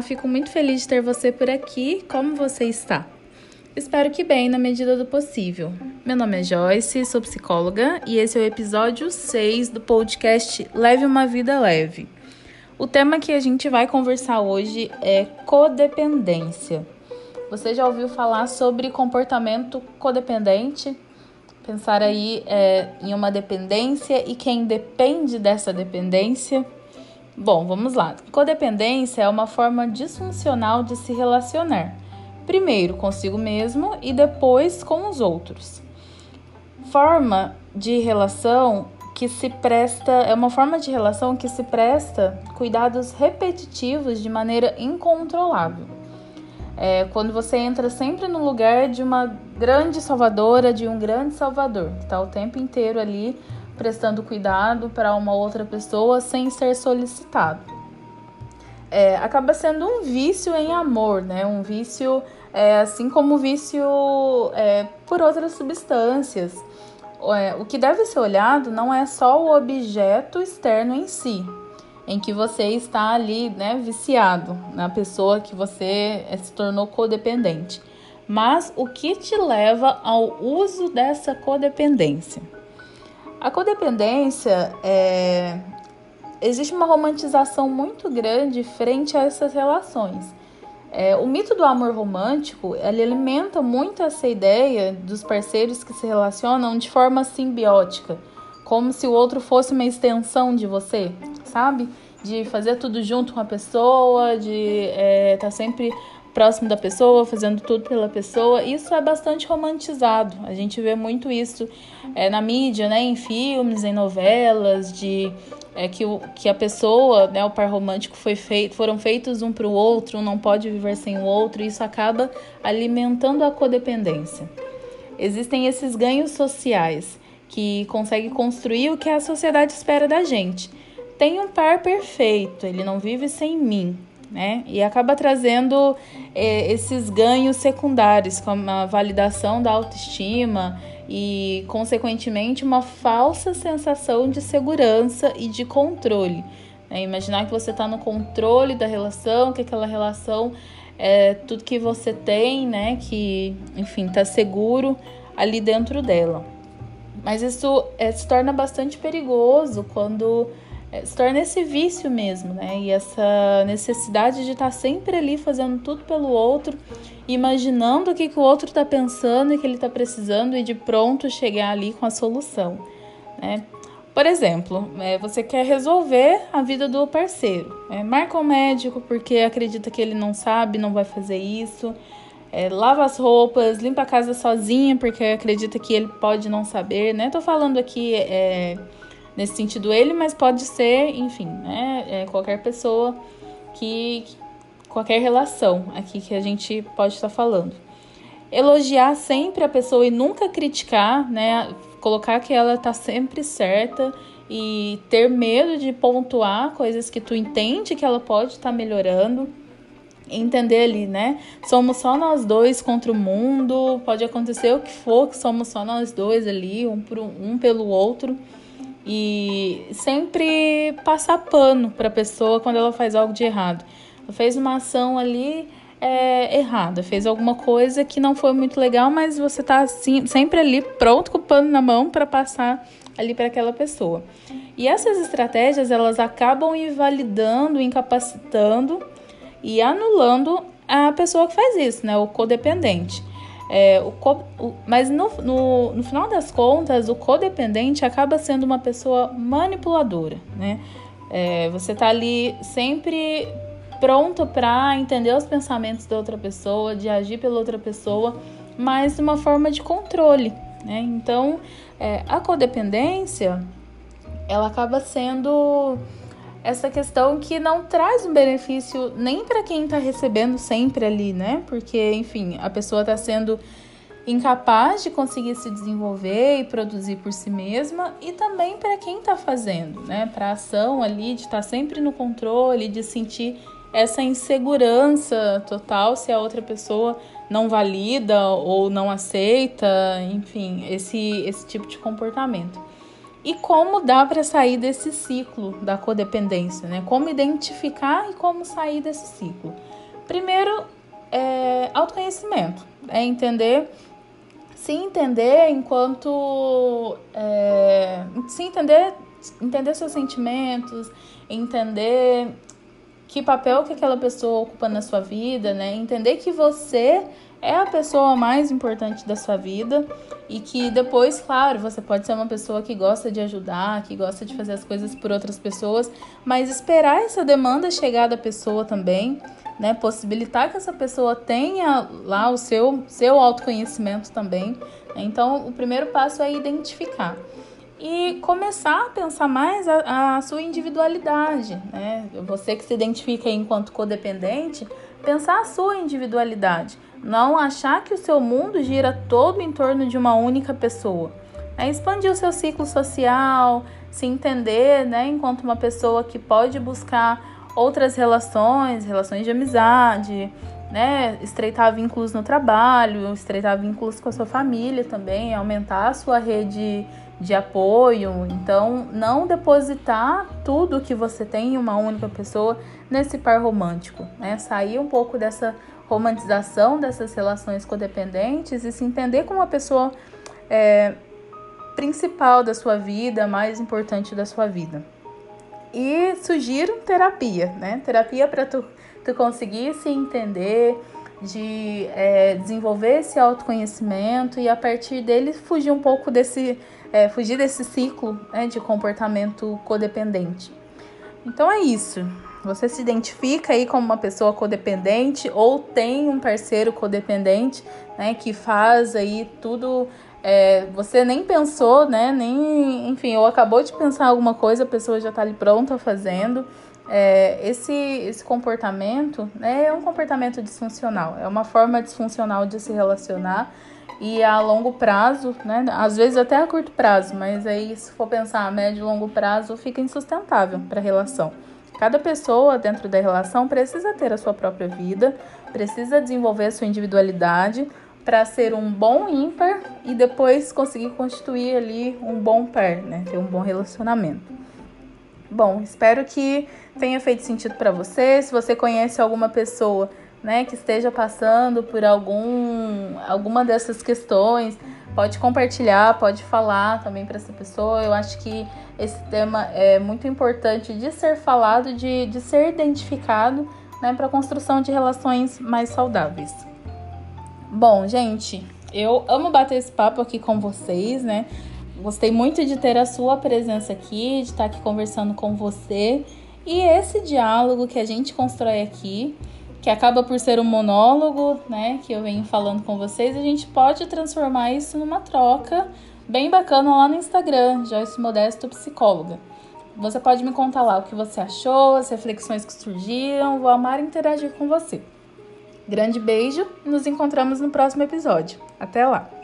Fico muito feliz de ter você por aqui. Como você está? Espero que bem, na medida do possível. Meu nome é Joyce, sou psicóloga e esse é o episódio 6 do podcast Leve uma Vida Leve. O tema que a gente vai conversar hoje é codependência. Você já ouviu falar sobre comportamento codependente? Pensar aí é, em uma dependência e quem depende dessa dependência? Bom, vamos lá. Codependência é uma forma disfuncional de se relacionar. Primeiro consigo mesmo e depois com os outros. Forma de relação que se presta é uma forma de relação que se presta cuidados repetitivos de maneira incontrolável. É quando você entra sempre no lugar de uma grande salvadora, de um grande salvador, que está o tempo inteiro ali prestando cuidado para uma outra pessoa sem ser solicitado. É, acaba sendo um vício em amor, né? Um vício, é, assim como vício é, por outras substâncias. É, o que deve ser olhado não é só o objeto externo em si, em que você está ali, né, viciado na pessoa que você é, se tornou codependente, mas o que te leva ao uso dessa codependência. A codependência é. Existe uma romantização muito grande frente a essas relações. É, o mito do amor romântico ele alimenta muito essa ideia dos parceiros que se relacionam de forma simbiótica, como se o outro fosse uma extensão de você, sabe? De fazer tudo junto com a pessoa, de estar é, tá sempre próximo da pessoa, fazendo tudo pela pessoa. Isso é bastante romantizado. A gente vê muito isso é, na mídia, né, em filmes, em novelas, de é, que, o, que a pessoa, né, o par romântico foi feito, foram feitos um para o outro, não pode viver sem o outro. E isso acaba alimentando a codependência. Existem esses ganhos sociais que conseguem construir o que a sociedade espera da gente. Tem um par perfeito, ele não vive sem mim né? E acaba trazendo é, esses ganhos secundários, como a validação da autoestima e, consequentemente, uma falsa sensação de segurança e de controle. Né? Imaginar que você está no controle da relação, que aquela relação é tudo que você tem, né? Que, enfim, está seguro ali dentro dela. Mas isso é, se torna bastante perigoso quando se torna esse vício mesmo, né? E essa necessidade de estar tá sempre ali fazendo tudo pelo outro, imaginando o que, que o outro está pensando e que ele está precisando e de pronto chegar ali com a solução, né? Por exemplo, é, você quer resolver a vida do parceiro. É, marca um médico porque acredita que ele não sabe, não vai fazer isso. É, lava as roupas, limpa a casa sozinha porque acredita que ele pode não saber, né? Tô falando aqui é, nesse sentido ele, mas pode ser, enfim, né, é qualquer pessoa que, qualquer relação aqui que a gente pode estar falando. Elogiar sempre a pessoa e nunca criticar, né, colocar que ela tá sempre certa e ter medo de pontuar coisas que tu entende que ela pode estar tá melhorando entender ali, né? Somos só nós dois contra o mundo, pode acontecer o que for, que somos só nós dois ali, um, por um pelo outro e sempre passar pano para a pessoa quando ela faz algo de errado. Ela fez uma ação ali é, errada, fez alguma coisa que não foi muito legal, mas você está assim, sempre ali pronto com o pano na mão para passar ali para aquela pessoa. E essas estratégias elas acabam invalidando, incapacitando e anulando a pessoa que faz isso, né? O codependente. É, o, o, mas no, no, no, final das contas, o codependente acaba sendo uma pessoa manipuladora, né? É, você tá ali sempre pronto para entender os pensamentos da outra pessoa, de agir pela outra pessoa, mas de uma forma de controle, né? Então, é, a codependência, ela acaba sendo essa questão que não traz um benefício nem para quem está recebendo sempre ali, né? Porque, enfim, a pessoa está sendo incapaz de conseguir se desenvolver e produzir por si mesma e também para quem está fazendo, né? Para a ação ali de estar tá sempre no controle, de sentir essa insegurança total se a outra pessoa não valida ou não aceita, enfim, esse esse tipo de comportamento. E como dá para sair desse ciclo da codependência, né? Como identificar e como sair desse ciclo. Primeiro, é autoconhecimento, é entender, se entender enquanto, é, se entender, entender seus sentimentos, entender que papel que aquela pessoa ocupa na sua vida, né? Entender que você é a pessoa mais importante da sua vida e que depois, claro, você pode ser uma pessoa que gosta de ajudar, que gosta de fazer as coisas por outras pessoas, mas esperar essa demanda chegar da pessoa também, né? Possibilitar que essa pessoa tenha lá o seu, seu autoconhecimento também. Então, o primeiro passo é identificar e começar a pensar mais a, a, sua individualidade, né? Você que se identifica enquanto codependente, pensar a sua individualidade, não achar que o seu mundo gira todo em torno de uma única pessoa. É expandir o seu ciclo social, se entender, né, enquanto uma pessoa que pode buscar outras relações, relações de amizade, né, estreitar vínculos no trabalho, estreitar vínculos com a sua família também, aumentar a sua rede de apoio. Então, não depositar tudo que você tem em uma única pessoa nesse par romântico, né? Sair um pouco dessa romantização dessas relações codependentes e se entender como uma pessoa é, principal da sua vida, mais importante da sua vida. E sugiro terapia, né? Terapia para tu, tu conseguir se entender, de é, desenvolver esse autoconhecimento e a partir dele fugir um pouco desse é, fugir desse ciclo né, de comportamento codependente. Então é isso. Você se identifica aí como uma pessoa codependente ou tem um parceiro codependente, né, que faz aí tudo. É, você nem pensou, né? Nem, enfim, ou acabou de pensar alguma coisa, a pessoa já está ali pronta fazendo. É, esse, esse comportamento né, é um comportamento disfuncional, é uma forma disfuncional de se relacionar e a longo prazo, né? Às vezes até a curto prazo, mas aí se for pensar a médio e longo prazo, fica insustentável para a relação. Cada pessoa dentro da relação precisa ter a sua própria vida, precisa desenvolver a sua individualidade para ser um bom ímpar e depois conseguir constituir ali um bom par, né? Ter um bom relacionamento. Bom, espero que tenha feito sentido para você. Se você conhece alguma pessoa né, que esteja passando por algum, alguma dessas questões, pode compartilhar, pode falar também para essa pessoa. Eu acho que esse tema é muito importante de ser falado, de, de ser identificado né, para a construção de relações mais saudáveis. Bom, gente, eu amo bater esse papo aqui com vocês, né? Gostei muito de ter a sua presença aqui, de estar aqui conversando com você. E esse diálogo que a gente constrói aqui que acaba por ser um monólogo, né, que eu venho falando com vocês, a gente pode transformar isso numa troca bem bacana lá no Instagram, Joyce Modesto Psicóloga. Você pode me contar lá o que você achou, as reflexões que surgiram, vou amar interagir com você. Grande beijo e nos encontramos no próximo episódio. Até lá!